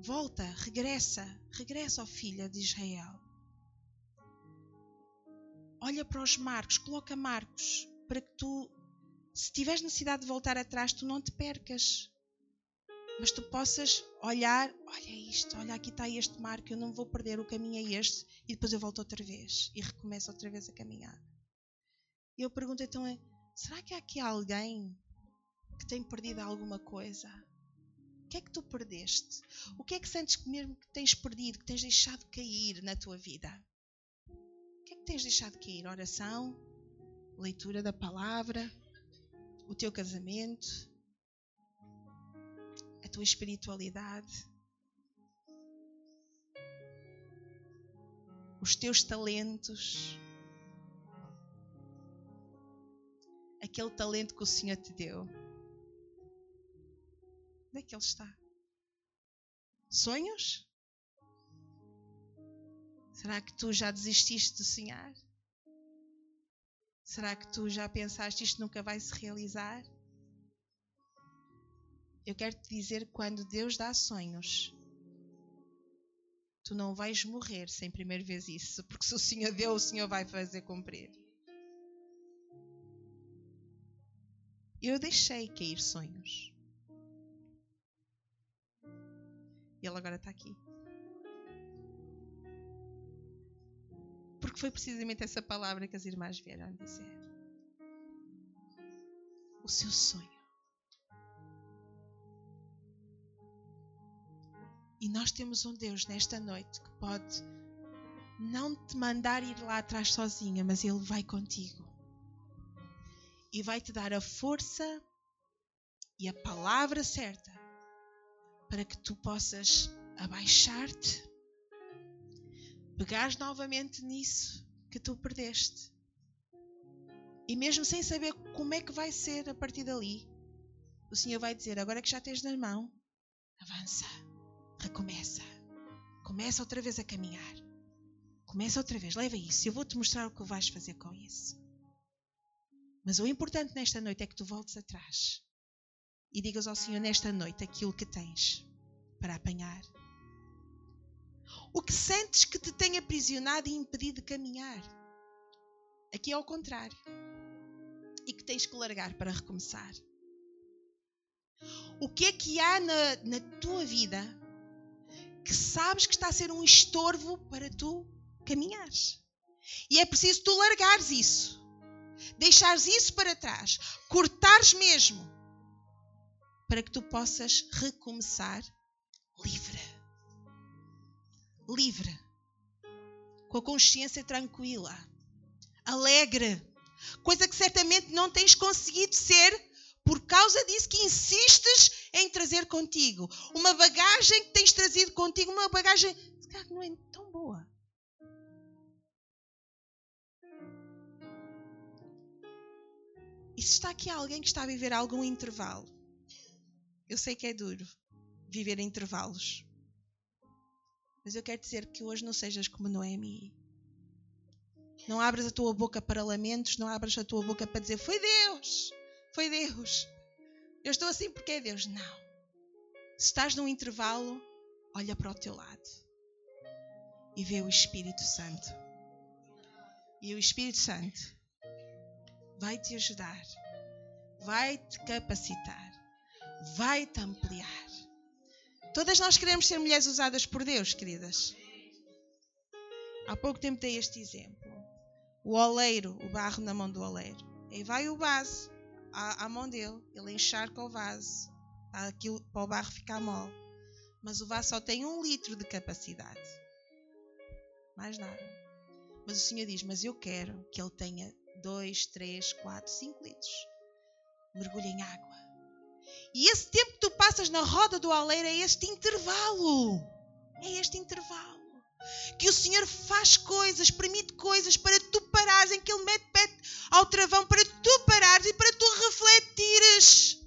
volta, regressa, regressa ao filho de Israel. Olha para os Marcos, coloca Marcos, para que tu, se tiveres necessidade de voltar atrás, tu não te percas. Mas tu possas olhar, olha isto, olha aqui está este Marco, eu não vou perder, o caminho é este, e depois eu volto outra vez e recomeço outra vez a caminhar. E eu pergunto então, é, será que há aqui alguém que tem perdido alguma coisa? que é que tu perdeste? O que é que sentes que mesmo que tens perdido, que tens deixado cair na tua vida? Tens deixado cair? Oração, leitura da palavra, o teu casamento, a tua espiritualidade, os teus talentos, aquele talento que o Senhor te deu. Onde é que ele está? Sonhos? Será que tu já desististe de sonhar? Será que tu já pensaste isto nunca vai se realizar? Eu quero te dizer que quando Deus dá sonhos, tu não vais morrer sem primeiro ver isso, porque se o Senhor deu, o Senhor vai fazer cumprir. Eu deixei cair sonhos. E ele agora está aqui. Porque foi precisamente essa palavra que as irmãs vieram dizer. O seu sonho. E nós temos um Deus nesta noite que pode não te mandar ir lá atrás sozinha, mas Ele vai contigo. E vai te dar a força e a palavra certa para que tu possas abaixar-te, pegares novamente nisso que tu perdeste. E mesmo sem saber como é que vai ser a partir dali, o Senhor vai dizer: agora que já tens na mão, avança, recomeça, começa outra vez a caminhar. Começa outra vez, leva isso. Eu vou-te mostrar o que vais fazer com isso. Mas o importante nesta noite é que tu voltes atrás e digas ao Senhor nesta noite aquilo que tens para apanhar. O que sentes que te tem aprisionado e impedido de caminhar. Aqui é ao contrário. E que tens que largar para recomeçar. O que é que há na, na tua vida que sabes que está a ser um estorvo para tu caminhares? E é preciso tu largares isso. Deixares isso para trás. Cortares mesmo para que tu possas recomeçar livre. Livre. Com a consciência tranquila. Alegre. Coisa que certamente não tens conseguido ser por causa disso que insistes em trazer contigo. Uma bagagem que tens trazido contigo, uma bagagem que não é tão boa. E se está aqui alguém que está a viver algum intervalo, eu sei que é duro viver intervalos. Mas eu quero dizer que hoje não sejas como Noemi. Não abras a tua boca para lamentos, não abras a tua boca para dizer foi Deus, foi Deus. Eu estou assim porque é Deus. Não. Se estás num intervalo, olha para o teu lado e vê o Espírito Santo. E o Espírito Santo vai te ajudar, vai te capacitar vai-te ampliar. Todas nós queremos ser mulheres usadas por Deus, queridas. Há pouco tempo dei este exemplo. O oleiro, o barro na mão do oleiro. Aí vai o vaso à, à mão dele, ele encharca o vaso para, aquilo, para o barro ficar mole. Mas o vaso só tem um litro de capacidade. Mais nada. Mas o Senhor diz: Mas eu quero que ele tenha dois, três, quatro, cinco litros. Mergulha em água. E esse tempo que tu passas na roda do aleiro é este intervalo. É este intervalo. Que o Senhor faz coisas, permite coisas para tu parares, em que Ele mete pé ao travão para tu parares e para tu refletires.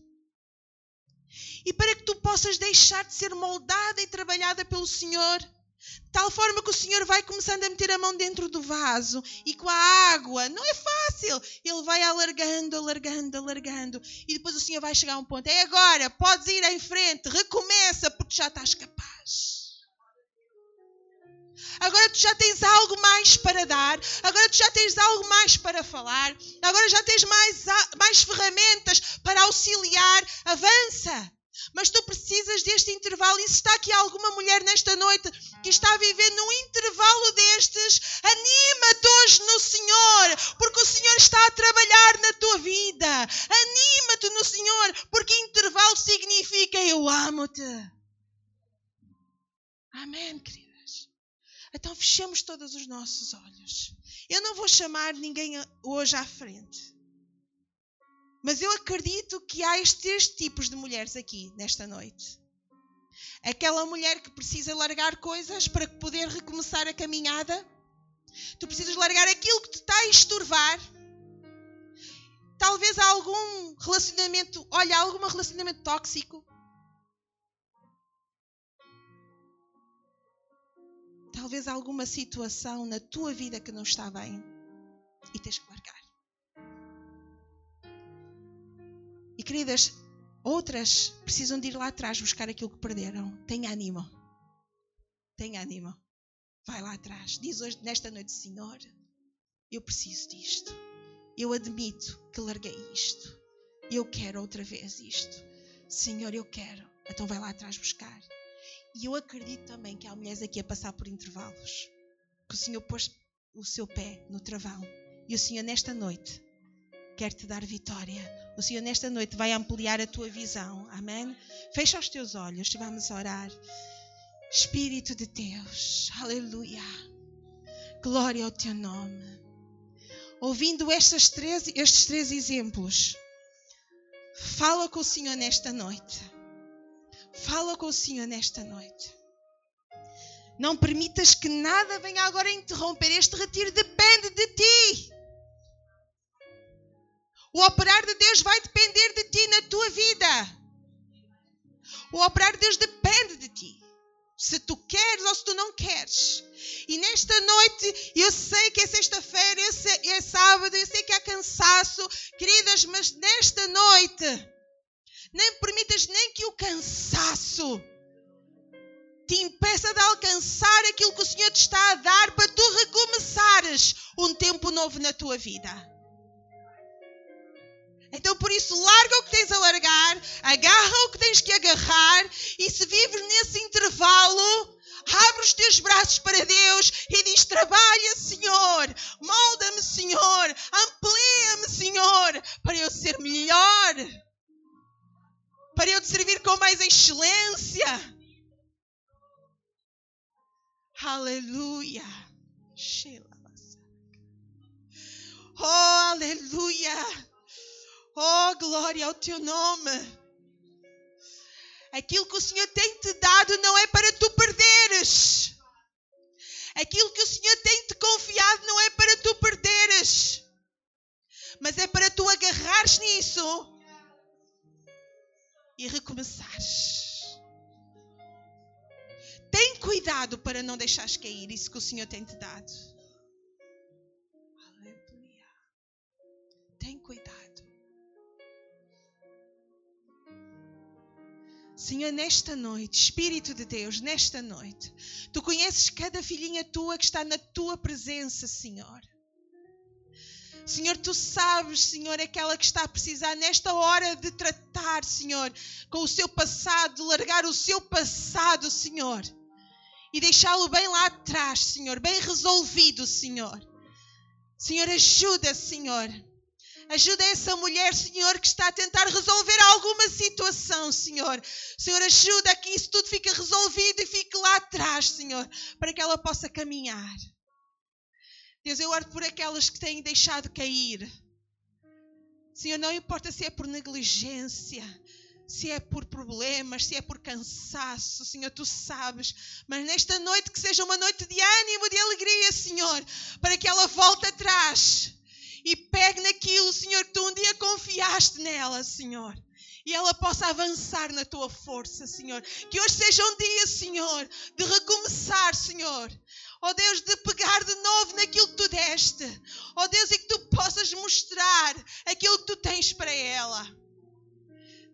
E para que tu possas deixar de ser moldada e trabalhada pelo Senhor tal forma que o Senhor vai começando a meter a mão dentro do vaso e com a água. Não é fácil. Ele vai alargando, alargando, alargando. E depois o Senhor vai chegar a um ponto. É agora, podes ir em frente, recomeça, porque já estás capaz. Agora tu já tens algo mais para dar, agora tu já tens algo mais para falar, agora já tens mais, mais ferramentas para auxiliar. Avança. Mas tu precisas deste intervalo. E se está aqui alguma mulher nesta noite que está vivendo um intervalo destes, anima-te hoje no Senhor, porque o Senhor está a trabalhar na tua vida. Anima-te no Senhor, porque intervalo significa eu amo-te. Amém, queridas. Então fechemos todos os nossos olhos. Eu não vou chamar ninguém hoje à frente. Mas eu acredito que há estes tipos de mulheres aqui nesta noite. Aquela mulher que precisa largar coisas para poder recomeçar a caminhada. Tu precisas largar aquilo que te está a estorvar. Talvez há algum relacionamento, olha, algum relacionamento tóxico. Talvez alguma situação na tua vida que não está bem e tens que largar. Queridas, outras precisam de ir lá atrás buscar aquilo que perderam. Tenha ânimo. Tenha ânimo. Vai lá atrás. Diz hoje, nesta noite, Senhor, eu preciso disto. Eu admito que larguei isto. Eu quero outra vez isto. Senhor, eu quero. Então vai lá atrás buscar. E eu acredito também que há mulheres aqui a passar por intervalos. Que o Senhor pôs o seu pé no travão. E o Senhor, nesta noite, quer te dar vitória. O Senhor, nesta noite, vai ampliar a tua visão. Amém? Fecha os teus olhos e vamos orar. Espírito de Deus, aleluia. Glória ao teu nome. Ouvindo estes três, estes três exemplos, fala com o Senhor nesta noite. Fala com o Senhor nesta noite. Não permitas que nada venha agora interromper. Este retiro depende de ti. O operar de Deus vai depender de ti na tua vida. O operar de Deus depende de ti. Se tu queres ou se tu não queres. E nesta noite, eu sei que é sexta-feira, é sábado, eu sei que há cansaço, queridas, mas nesta noite, nem permitas nem que o cansaço te impeça de alcançar aquilo que o Senhor te está a dar para tu recomeçares um tempo novo na tua vida. Então, por isso, larga o que tens a largar, agarra o que tens que agarrar, e se vives nesse intervalo, abre os teus braços para Deus e diz: Trabalha, Senhor, molda-me, Senhor, amplia-me, Senhor, para eu ser melhor, para eu te servir com mais excelência. Aleluia. Oh, aleluia. Oh, glória ao teu nome. Aquilo que o Senhor tem te dado não é para tu perderes. Aquilo que o Senhor tem te confiado não é para tu perderes. Mas é para tu agarrares nisso e recomeçares. Tem cuidado para não deixares cair isso que o Senhor tem te dado. Senhor, nesta noite, Espírito de Deus, nesta noite, tu conheces cada filhinha tua que está na tua presença, Senhor. Senhor, tu sabes, Senhor, aquela que está a precisar nesta hora de tratar, Senhor, com o seu passado, de largar o seu passado, Senhor, e deixá-lo bem lá atrás, Senhor, bem resolvido, Senhor. Senhor, ajuda, Senhor. Ajuda essa mulher, Senhor, que está a tentar resolver alguma situação, Senhor. Senhor, ajuda que isso tudo fique resolvido e fique lá atrás, Senhor, para que ela possa caminhar. Deus, eu oro por aquelas que têm deixado cair. Senhor, não importa se é por negligência, se é por problemas, se é por cansaço, Senhor, tu sabes. Mas nesta noite que seja uma noite de ânimo, de alegria, Senhor, para que ela volte atrás e pegue naquilo, Senhor, que tu um dia confiaste nela, Senhor. E ela possa avançar na tua força, Senhor. Que hoje seja um dia, Senhor, de recomeçar, Senhor. Ó oh Deus, de pegar de novo naquilo que tu deste. Ó oh Deus, e que tu possas mostrar aquilo que tu tens para ela.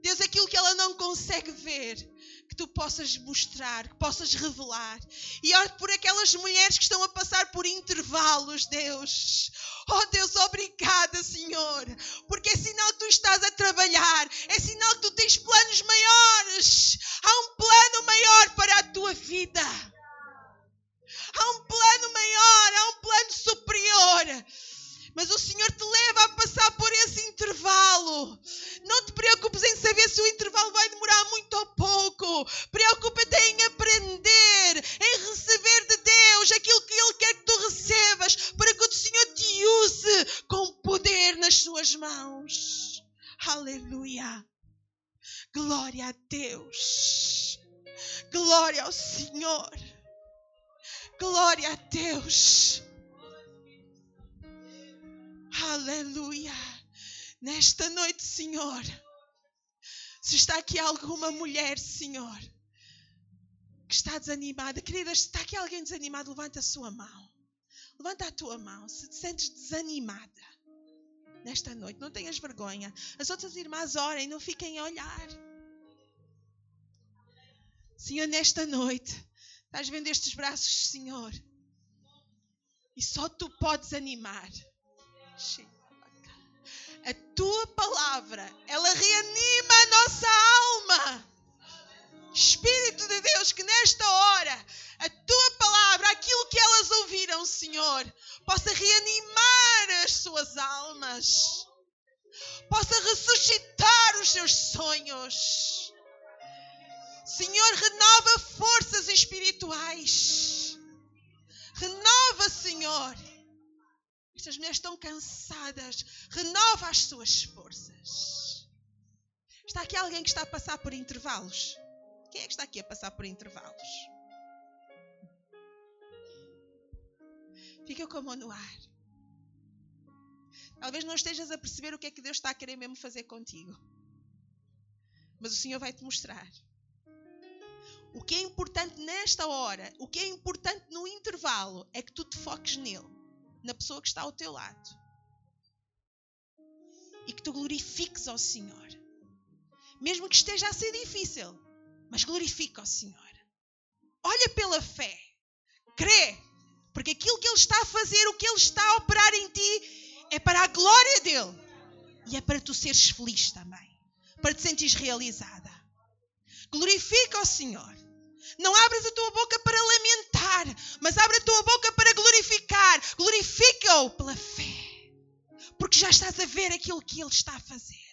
Deus, aquilo que ela não consegue ver, que tu possas mostrar, que possas revelar. E oro por aquelas mulheres que estão a passar por intervalos, Deus. Oh Deus, obrigada, Senhor, porque é sinal que tu estás a trabalhar, é sinal que tu tens planos maiores. Há um plano maior para a tua vida. Há um plano maior, há um plano superior. Mas o Senhor te leva a passar por esse intervalo. Não te preocupes em saber se o intervalo vai demorar muito ou pouco. Preocupa-te em aprender, em receber de Deus aquilo que Ele quer que tu recebas, para que o Senhor te use com poder nas suas mãos. Aleluia. Glória a Deus. Glória ao Senhor. Glória a Deus. Aleluia. Nesta noite, Senhor, se está aqui alguma mulher, Senhor, que está desanimada, querida, se está aqui alguém desanimado, levanta a sua mão. Levanta a tua mão. Se te sentes desanimada nesta noite, não tenhas vergonha. As outras irmãs orem, não fiquem a olhar. Senhor, nesta noite, estás vendo estes braços, Senhor, e só tu podes animar. A tua palavra, ela reanima a nossa alma. Espírito de Deus, que nesta hora a tua palavra, aquilo que elas ouviram, Senhor, possa reanimar as suas almas, possa ressuscitar os seus sonhos. Senhor, renova forças espirituais. Renova, Senhor estas mulheres estão cansadas. Renova as suas forças. Está aqui alguém que está a passar por intervalos? Quem é que está aqui a passar por intervalos? Fica com a mão no ar. Talvez não estejas a perceber o que é que Deus está a querer mesmo fazer contigo. Mas o Senhor vai te mostrar. O que é importante nesta hora, o que é importante no intervalo, é que tu te foques nele na pessoa que está ao teu lado. E que tu glorifiques ao Senhor. Mesmo que esteja a ser difícil, mas glorifica ao Senhor. Olha pela fé. Crê. Porque aquilo que Ele está a fazer, o que Ele está a operar em ti, é para a glória dEle. E é para tu seres feliz também. Para te sentires realizada. Glorifica ao Senhor. Não abras a tua boca para lamentar, mas abre a tua boca. Pela fé, porque já estás a ver aquilo que Ele está a fazer.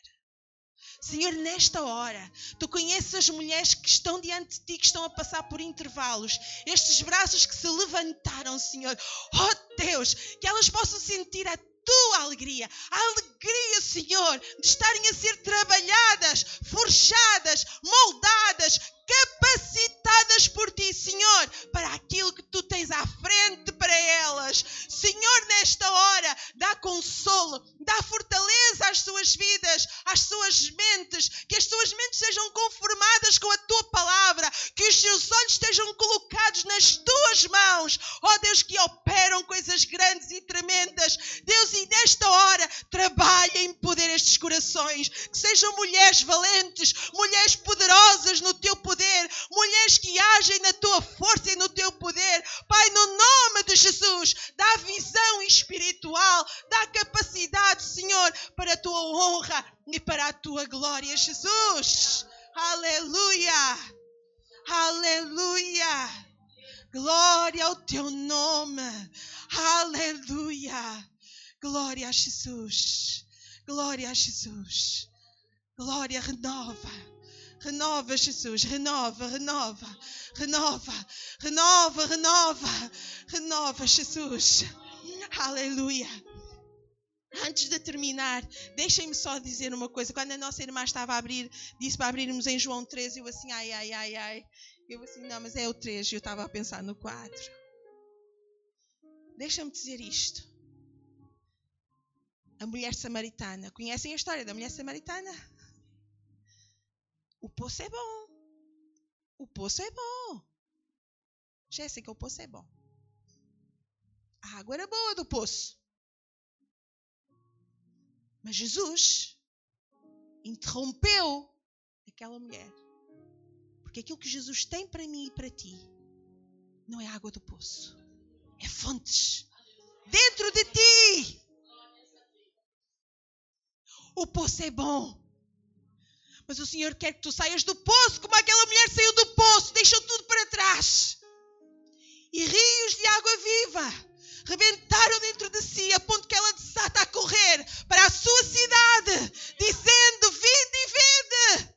Senhor, nesta hora, tu conheces as mulheres que estão diante de ti, que estão a passar por intervalos, estes braços que se levantaram, Senhor. Oh Deus, que elas possam sentir a tua alegria, a alegria, Senhor, de estarem a ser trabalhadas, forjadas, moldadas, capacitadas por ti, Senhor, para aquilo que tu tens à frente para elas. Senhor, nesta hora, dá consolo, dá fortaleza às suas vidas, às suas mentes, que as suas mentes sejam conformadas com a tua palavra, que os seus olhos estejam colocados nas tuas mãos, ó oh, Deus, que operam coisas grandes e tremendas. Deus, e nesta hora, trabalha em poder estes corações, que sejam mulheres valentes, mulheres poderosas no teu poder, mulheres que agem na tua força e no teu poder. Pai, no nome de Jesus, dá visão espiritual, dá capacidade, Senhor, para a tua honra e para a tua glória, Jesus. Aleluia! Aleluia! Glória ao teu nome. Aleluia. Glória a Jesus. Glória a Jesus. Glória, renova. Renova, Jesus. Renova, renova. Renova, renova, renova. Renova, Jesus. Aleluia. Antes de terminar, deixem-me só dizer uma coisa. Quando a nossa irmã estava a abrir, disse para abrirmos em João 13, eu assim, ai, ai, ai, ai. Eu assim, não, mas é o 3, eu estava a pensar no 4. Deixa-me dizer isto. A mulher samaritana. Conhecem a história da mulher samaritana? O poço é bom. O poço é bom. Jéssica, o poço é bom. A água era boa do poço. Mas Jesus interrompeu aquela mulher. Porque aquilo que Jesus tem para mim e para ti não é água do poço, é fontes dentro de ti. O poço é bom, mas o Senhor quer que tu saias do poço, como aquela mulher saiu do poço, deixou tudo para trás. E rios de água viva rebentaram dentro de si, a ponto que ela desata a correr para a sua cidade, dizendo: Vinde e vede!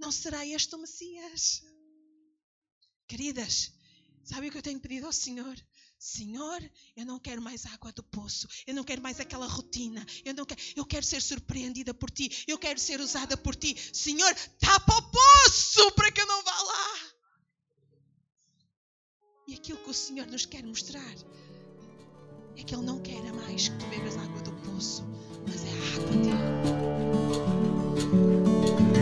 Não será este o Messias? Queridas, sabe o que eu tenho pedido ao Senhor? Senhor, eu não quero mais água do poço, eu não quero mais aquela rotina, eu não quero, eu quero ser surpreendida por ti, eu quero ser usada por ti. Senhor, tapa o poço para que eu não vá lá. E aquilo que o Senhor nos quer mostrar é que Ele não quer mais que tu bebas água do poço, mas é a água dele.